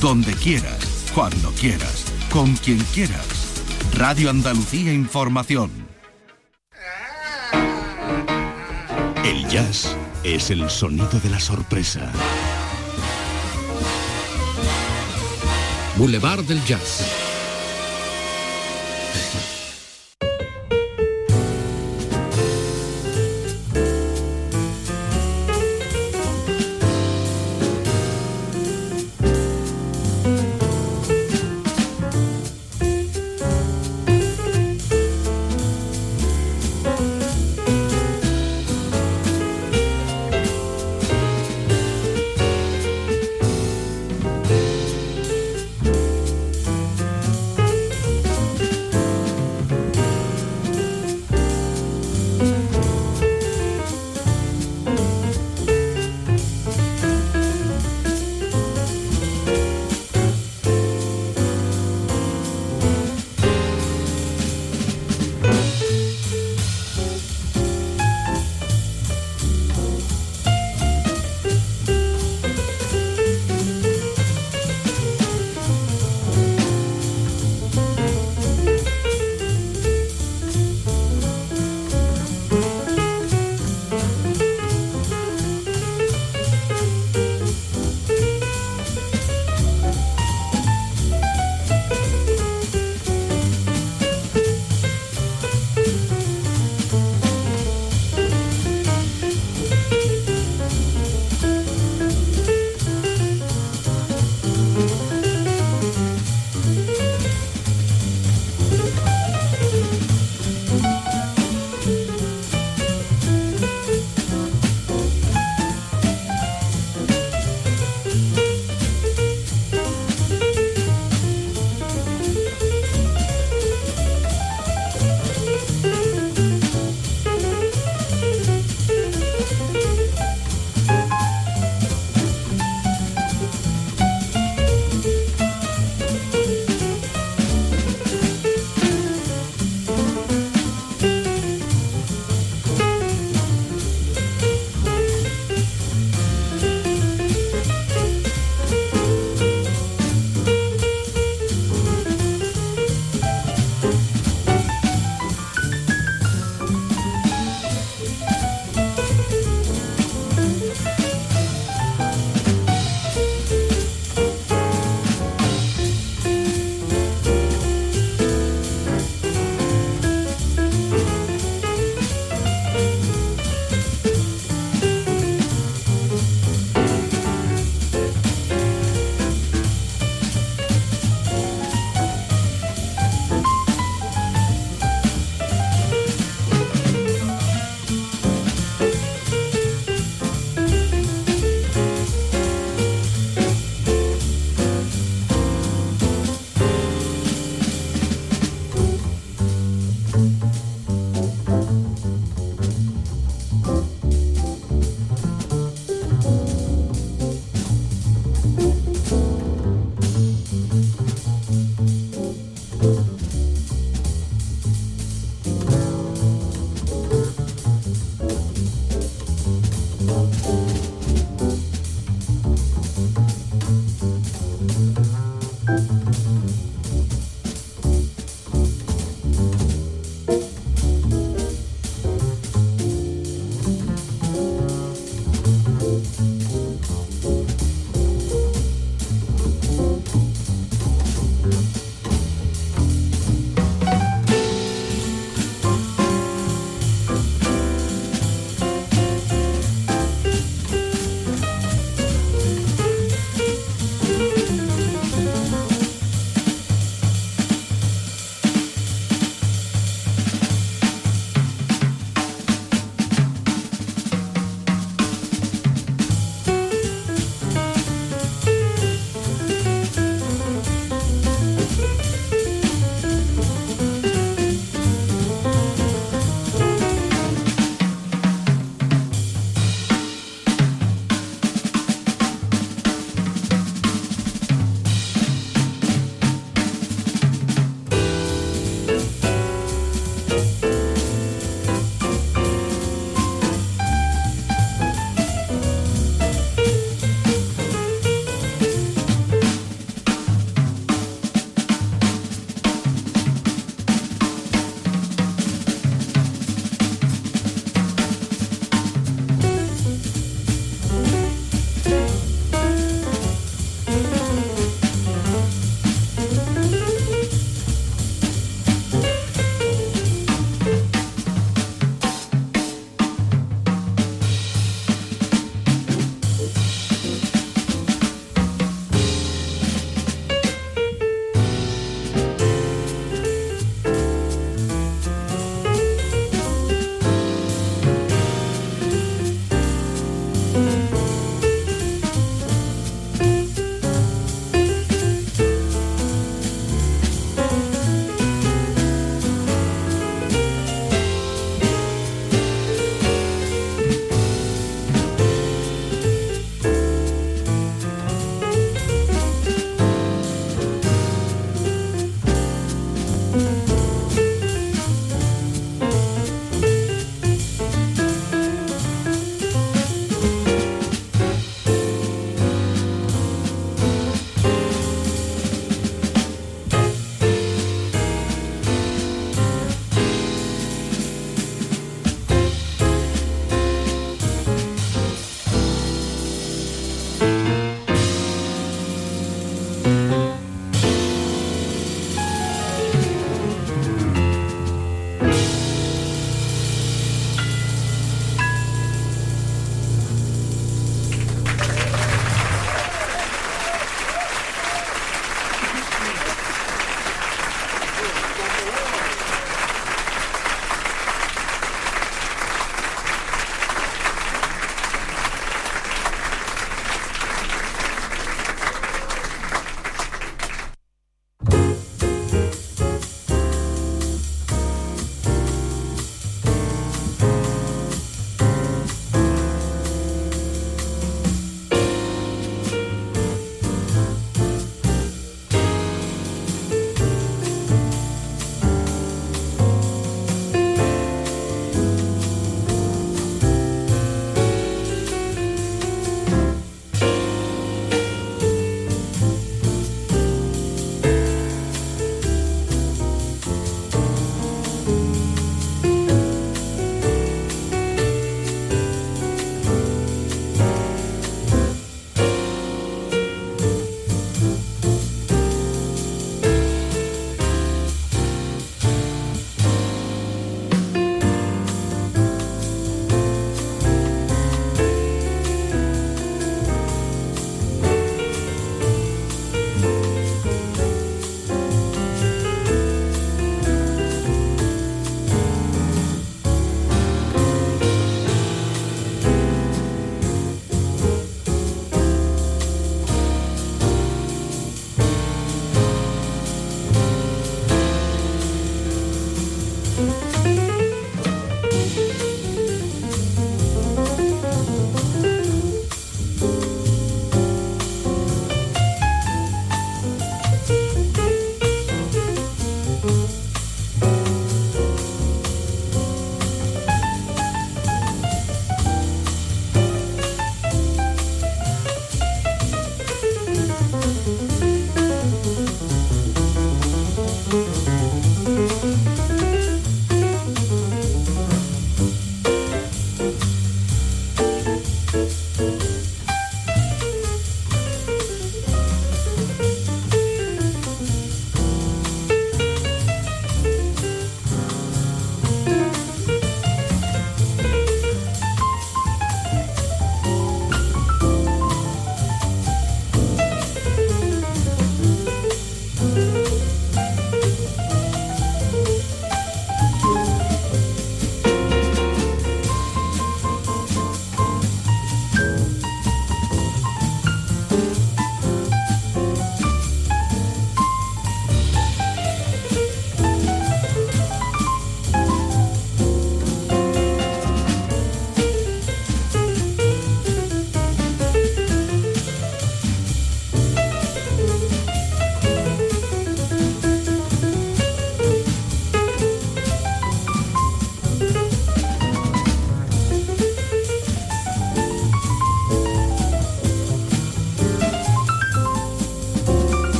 donde quieras, cuando quieras, con quien quieras. Radio Andalucía Información. El jazz es el sonido de la sorpresa. Boulevard del Jazz.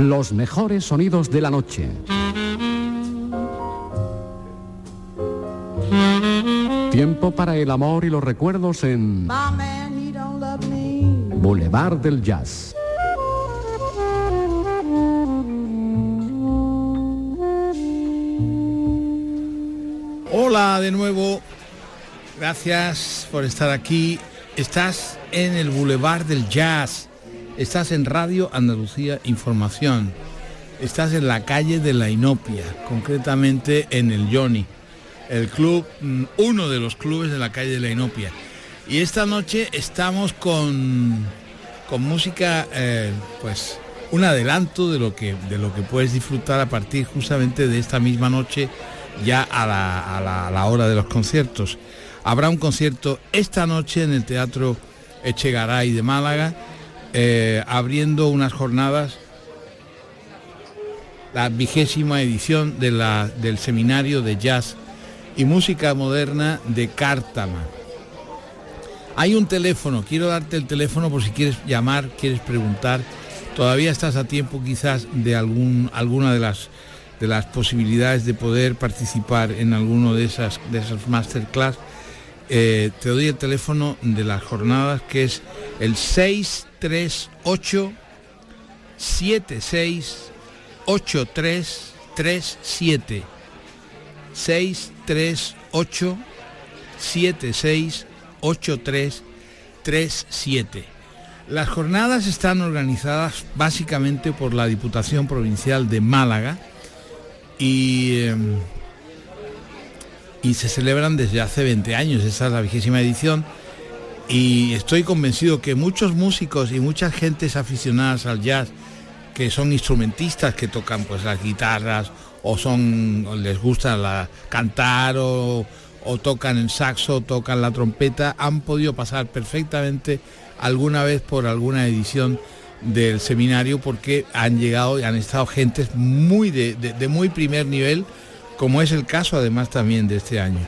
Los mejores sonidos de la noche. Tiempo para el amor y los recuerdos en Boulevard del Jazz. Hola de nuevo, gracias por estar aquí. Estás en el Boulevard del Jazz, estás en Radio Andalucía Información, estás en la calle de la Inopia, concretamente en el Johnny, el club, mm, uno de los clubes de la calle de la Inopia. Y esta noche estamos con, con música, eh, pues un adelanto de lo, que, de lo que puedes disfrutar a partir justamente de esta misma noche ya a la, hora de los conciertos. Habrá un concierto esta noche en el Teatro Echegaray de Málaga, eh, abriendo unas jornadas, la vigésima edición de la, del Seminario de Jazz y Música Moderna de Cártama. Hay un teléfono, quiero darte el teléfono por si quieres llamar, quieres preguntar. Todavía estás a tiempo quizás de algún, alguna de las de las posibilidades de poder participar en alguno de esas, de esas masterclass, eh, te doy el teléfono de las jornadas que es el 638 76 8337 638 76 8337 Las jornadas están organizadas básicamente por la Diputación Provincial de Málaga y, em, y se celebran desde hace 20 años, esa es la vigésima edición y estoy convencido que muchos músicos y muchas gentes aficionadas al jazz que son instrumentistas que tocan pues las guitarras o son les gusta la, cantar o, o tocan el saxo, tocan la trompeta, han podido pasar perfectamente alguna vez por alguna edición del seminario porque han llegado y han estado gentes muy de, muy primer nivel, como es el caso además también de este año.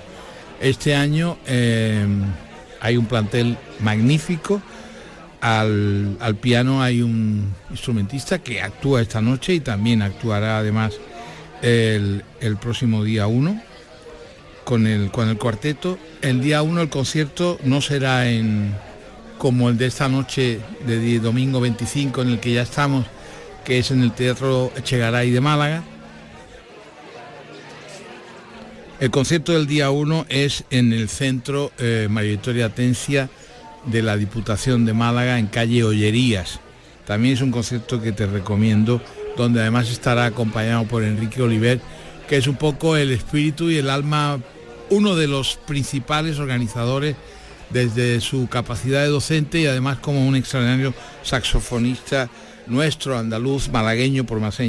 Este año eh, hay un plantel magnífico, al, piano hay un instrumentista que actúa esta noche y también actuará además el, próximo día 1 con el, con el cuarteto. El día 1 el concierto no será en, como el de esta noche de domingo 25 en el que ya estamos, que es en el Teatro Echegaray de Málaga. El concierto del día 1 es en el Centro eh, María Victoria Atencia de la Diputación de Málaga en calle Ollerías. También es un concierto que te recomiendo, donde además estará acompañado por Enrique Oliver, que es un poco el espíritu y el alma, uno de los principales organizadores desde su capacidad de docente y además como un extraordinario saxofonista nuestro, andaluz, malagueño por más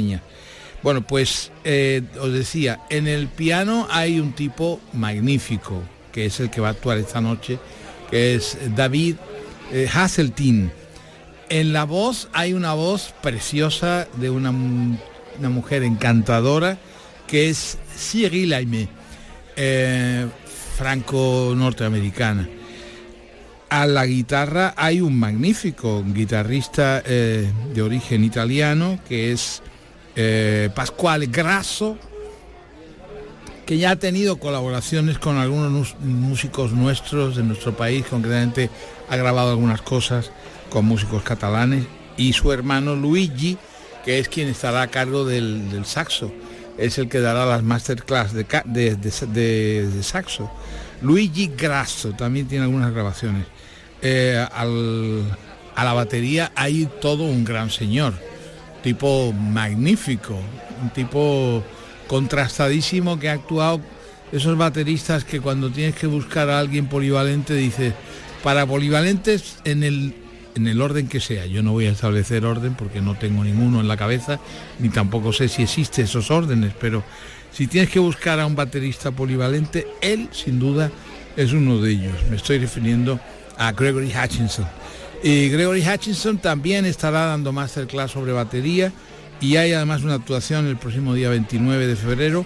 Bueno, pues eh, os decía, en el piano hay un tipo magnífico, que es el que va a actuar esta noche, que es David eh. En la voz hay una voz preciosa de una, una mujer encantadora, que es Cyril Aimé, eh, franco-norteamericana a la guitarra hay un magnífico guitarrista eh, de origen italiano que es eh, Pasquale Grasso, que ya ha tenido colaboraciones con algunos músicos nuestros de nuestro país, concretamente ha grabado algunas cosas con músicos catalanes, y su hermano Luigi, que es quien estará a cargo del, saxo, es el que dará las masterclass de, de saxo. Luigi Grasso también tiene algunas grabaciones. Eh, a la batería hay todo un gran señor, tipo magnífico, un tipo contrastadísimo que ha actuado, esos bateristas que cuando tienes que buscar a alguien polivalente dices, para polivalentes en el, en el orden que sea, yo no voy a establecer orden porque no tengo ninguno en la cabeza, ni tampoco sé si existen esos órdenes, pero si tienes que buscar a un baterista polivalente, él sin duda es uno de ellos. Me estoy refiriendo a Gregory Hutchinson. Gregory Hutchinson también estará dando masterclass sobre batería y hay además una actuación el próximo día 29 de febrero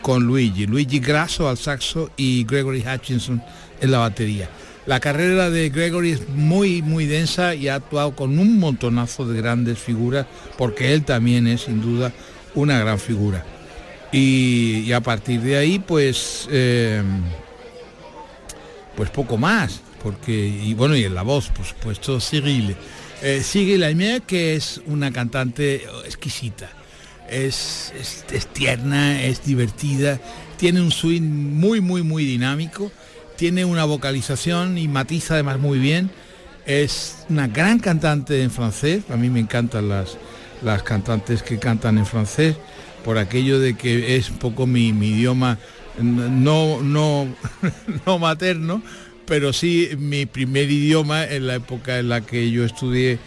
con Luigi, Luigi Grasso al saxo y Gregory Hutchinson en la batería. La carrera de Gregory es muy, muy densa y ha actuado con un montonazo de grandes figuras, porque él también es sin duda una gran figura. Y, a partir de ahí, pues, eh, pues poco más, porque, y bueno, y en la voz, por supuesto, Cyril. Eh, Cyril Aimé, que es una cantante exquisita. Es, es, tierna, es divertida, tiene un swing muy, muy, muy dinámico tiene una vocalización y matiza además muy bien. Es una gran cantante en francés, a mí me encantan las, las cantantes que cantan en francés, por aquello de que es un poco mi, idioma no, no, no materno, pero sí mi primer idioma en la época en la que yo estudié,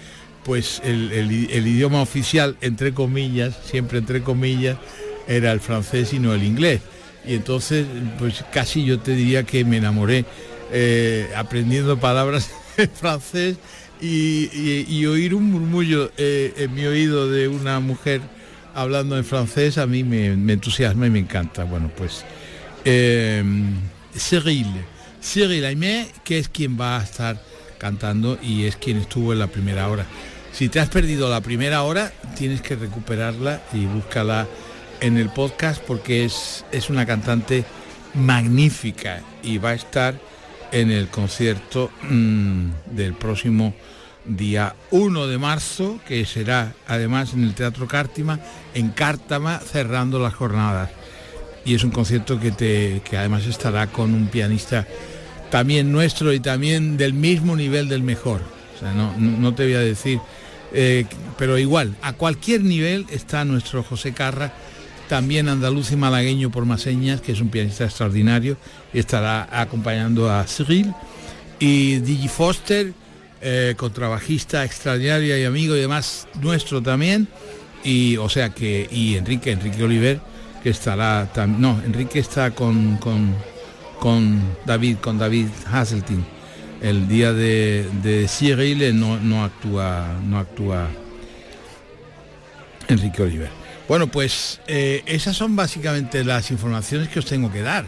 pues el, el idioma oficial, entre comillas, siempre entre comillas, era el francés y no el inglés y entonces pues casi yo te diría que me enamoré eh, aprendiendo palabras en francés y, oír un murmullo eh, en mi oído de una mujer hablando en francés a mí me, entusiasma y me encanta. Bueno, pues eh, Cyril, Cyril Aimé, que es quien va a estar cantando y es quien estuvo en la primera hora. Si te has perdido la primera hora, tienes que recuperarla y búscala en el podcast porque es, es una cantante magnífica y va a estar en el concierto mm, del próximo día 1 de marzo, que será además en el Teatro Cártima, en Cártama, cerrando las jornadas. Y es un concierto que, te, que además estará con un pianista también nuestro y también del mismo nivel del mejor. O sea, no, no te voy a decir, eh, pero igual, a cualquier nivel está nuestro José Carra también andaluz y malagueño por más señas, que es un pianista extraordinario, y estará acompañando a Cyril. Y Digi Foster, eh, contrabajista extraordinario y amigo y además nuestro también. Y o sea que, y Enrique, Enrique Oliver, que estará no, Enrique está con, con David, con David Hasseltine. El día de, de Cyril eh, no, no actúa, no actúa Enrique Oliver. Bueno, pues eh, esas son básicamente las informaciones que os tengo que dar.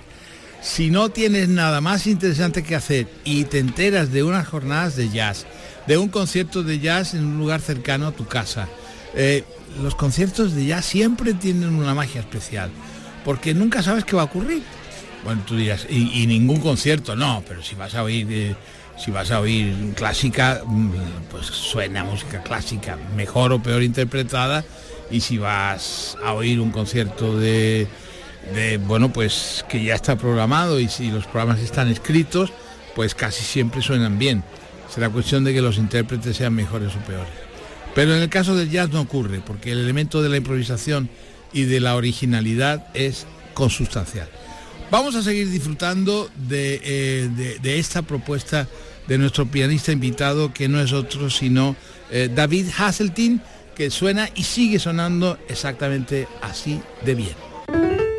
Si no tienes nada más interesante que hacer y te enteras de unas jornadas de jazz, de un concierto de jazz en un lugar cercano a tu casa, eh, los conciertos de jazz siempre tienen una magia especial, porque nunca sabes qué va a ocurrir. Bueno, tú dirás, y, ningún concierto, no, pero si vas a oír, eh, si vas a oír clásica, mm, pues suena música clásica, mejor o peor interpretada, y si vas a oír un concierto de, bueno, pues que ya está programado y si los programas están escritos, pues casi siempre suenan bien. Será cuestión de que los intérpretes sean mejores o peores. Pero en el caso del jazz no ocurre, porque el elemento de la improvisación y de la originalidad es consustancial. Vamos a seguir disfrutando de, eh, esta propuesta de nuestro pianista invitado, que no es otro sino eh, David Hasseltine, que suena y sigue sonando exactamente así de bien.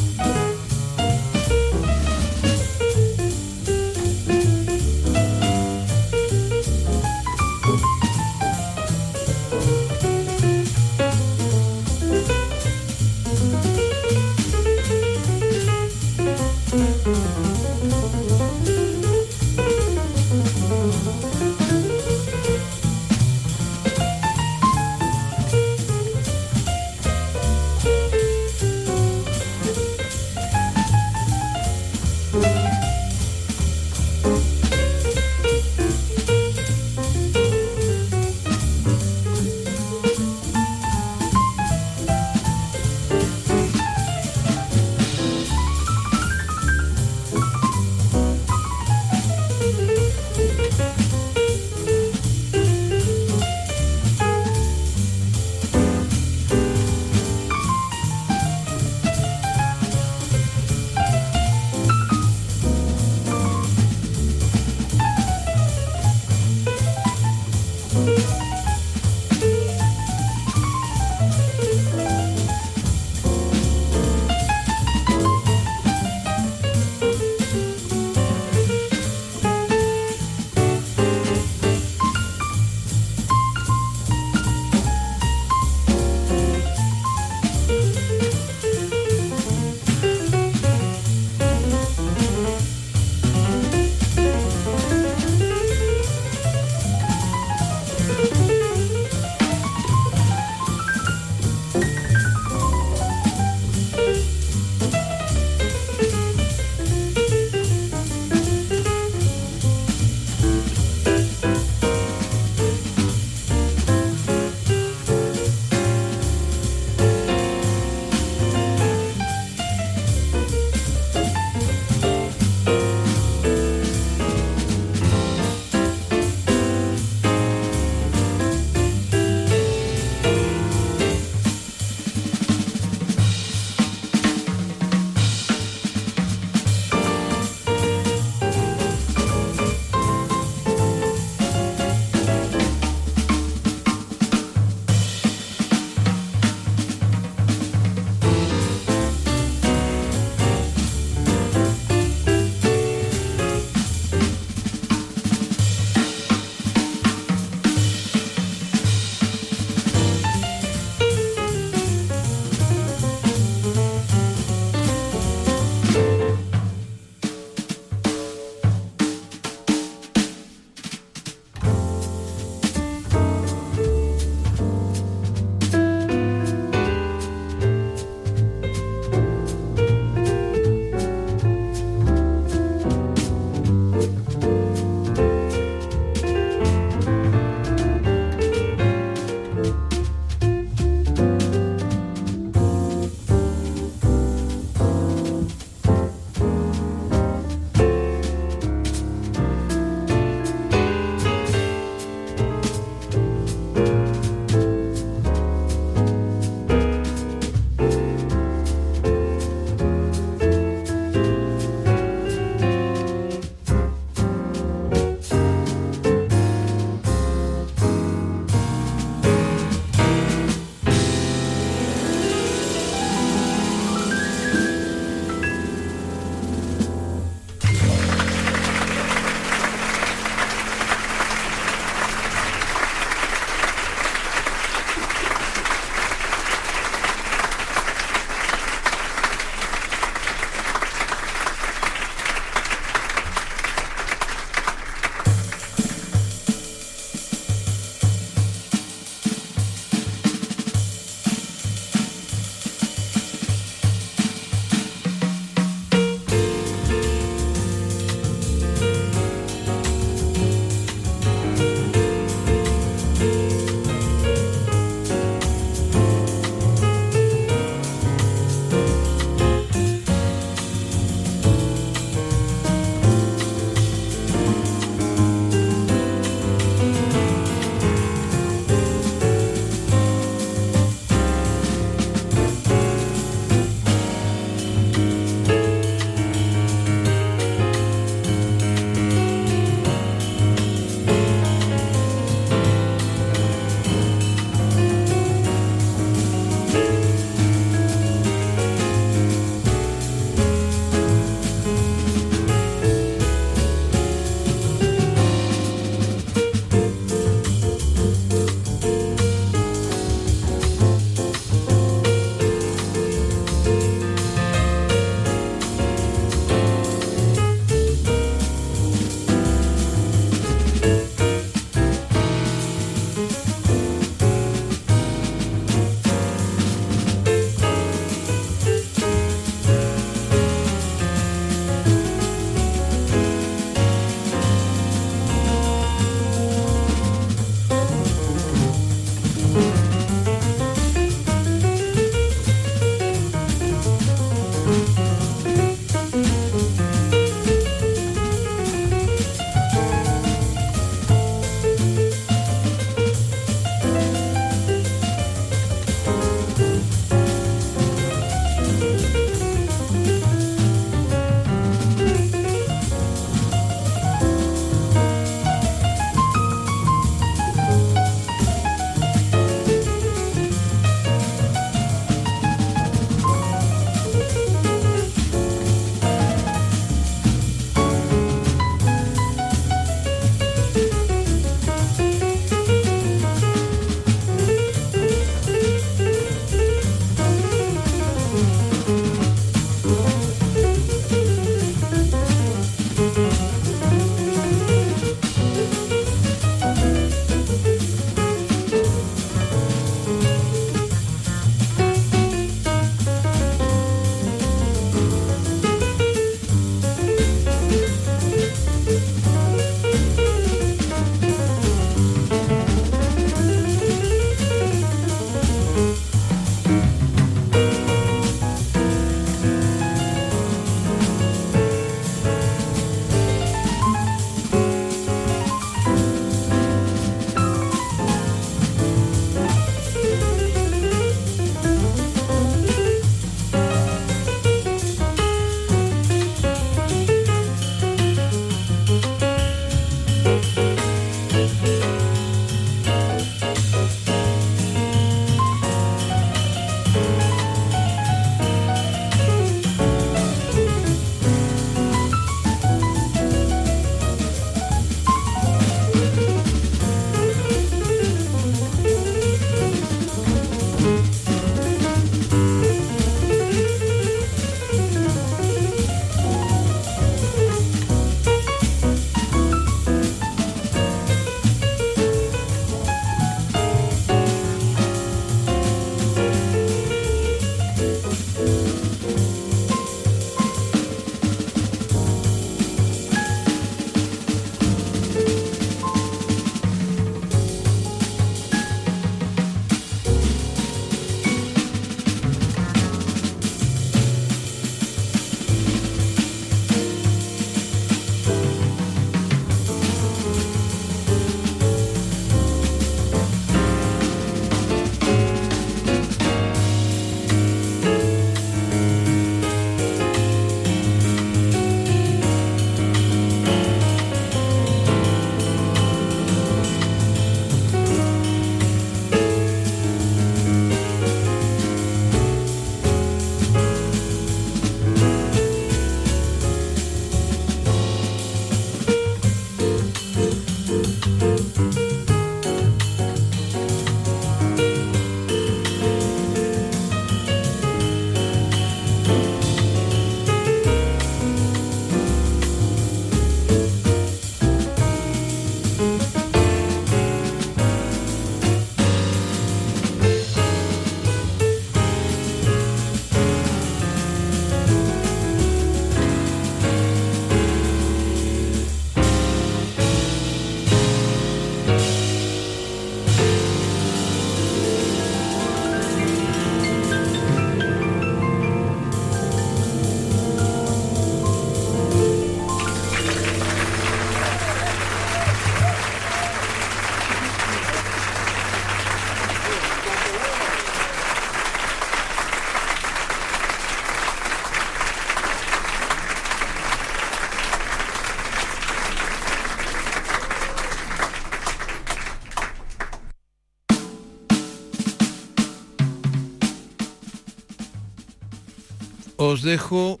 Dejo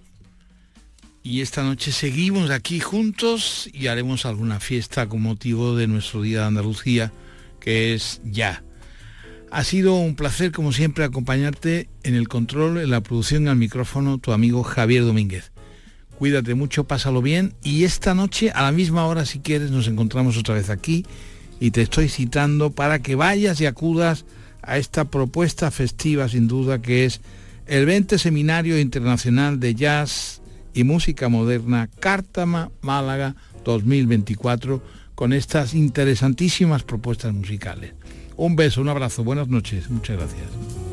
y esta noche seguimos aquí juntos y haremos alguna fiesta con motivo de nuestro Día de Andalucía, que es ya. Ha sido un placer, como siempre, acompañarte en el control, en la producción, al micrófono, tu amigo Javier Domínguez. Cuídate mucho, pásalo bien y esta noche, a la misma hora, si quieres, nos encontramos otra vez aquí y te estoy citando para que vayas y acudas a esta propuesta festiva, sin duda, que es el 20 Seminario Internacional de Jazz y Música Moderna Cártama Málaga 2024 con estas interesantísimas propuestas musicales. Un beso, un abrazo, buenas noches, muchas gracias.